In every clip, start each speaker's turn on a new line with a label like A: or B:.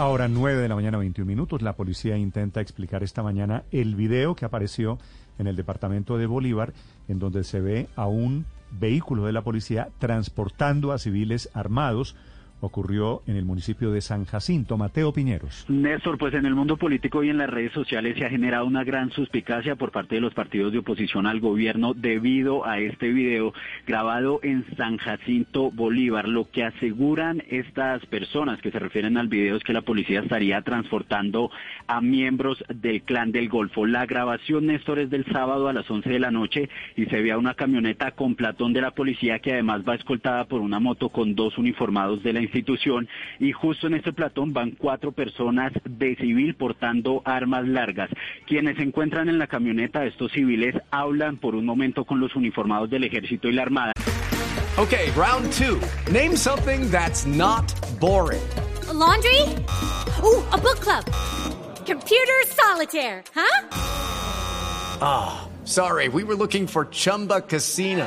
A: Ahora, 9 de la mañana, 21 minutos. La policía intenta explicar esta mañana el video que apareció en el departamento de Bolívar, en donde se ve a un vehículo de la policía transportando a civiles armados ocurrió en el municipio de San Jacinto. Mateo Piñeros.
B: Néstor, pues en el mundo político y en las redes sociales se ha generado una gran suspicacia por parte de los partidos de oposición al gobierno debido a este video grabado en San Jacinto, Bolívar. Lo que aseguran estas personas que se refieren al video es que la policía estaría transportando a miembros del clan del Golfo. La grabación, Néstor, es del sábado a las 11 de la noche y se ve a una camioneta con platón de la policía que además va escoltada por una moto con dos uniformados de la institución y justo en este platón van cuatro personas de civil portando armas largas. Quienes se encuentran en la camioneta, estos civiles, hablan por un momento con los uniformados del ejército y la armada.
C: Okay, round two. Name something that's not boring.
D: A laundry? Ooh, a book club. Computer solitaire, huh?
C: Ah, oh, sorry, we were looking for Chumba Casino.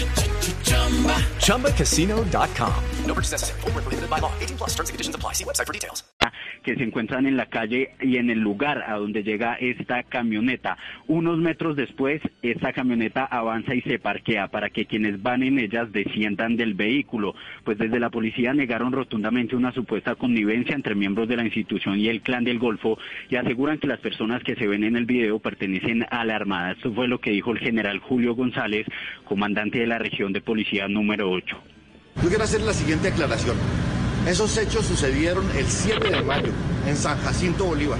C: ChumbaCasino.com. No purchase necessary. Forward, prohibited by law. 18 plus terms and conditions apply. See website for details.
B: que se encuentran en la calle y en el lugar a donde llega esta camioneta. Unos metros después, esta camioneta avanza y se parquea para que quienes van en ellas desciendan del vehículo. Pues desde la policía negaron rotundamente una supuesta connivencia entre miembros de la institución y el clan del Golfo y aseguran que las personas que se ven en el video pertenecen a la Armada. Esto fue lo que dijo el general Julio González, comandante de la región de policía número 8.
E: Yo quiero hacer la siguiente aclaración. Esos hechos sucedieron el 7 de mayo en San Jacinto Bolívar,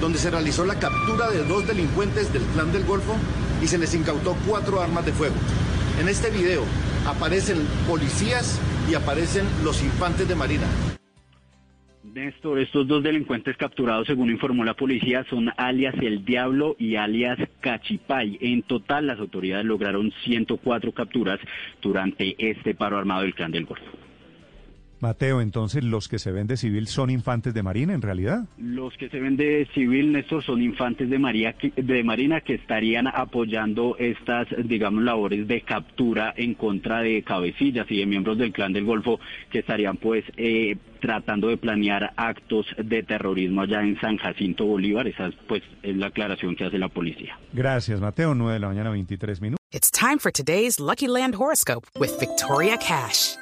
E: donde se realizó la captura de dos delincuentes del Clan del Golfo y se les incautó cuatro armas de fuego. En este video aparecen policías y aparecen los infantes de Marina.
B: Néstor, estos dos delincuentes capturados, según informó la policía, son alias El Diablo y alias Cachipay. En total, las autoridades lograron 104 capturas durante este paro armado del Clan del Golfo.
A: Mateo, entonces, ¿los que se ven de civil son infantes de Marina en realidad?
B: Los que se ven de civil, Néstor, son infantes de, María, de Marina que estarían apoyando estas, digamos, labores de captura en contra de cabecillas y de miembros del clan del Golfo que estarían, pues, eh, tratando de planear actos de terrorismo allá en San Jacinto Bolívar. Esa, pues, es la aclaración que hace la policía.
A: Gracias, Mateo. 9 de la mañana, 23 minutos.
F: It's time for today's Lucky Land Horoscope with Victoria Cash.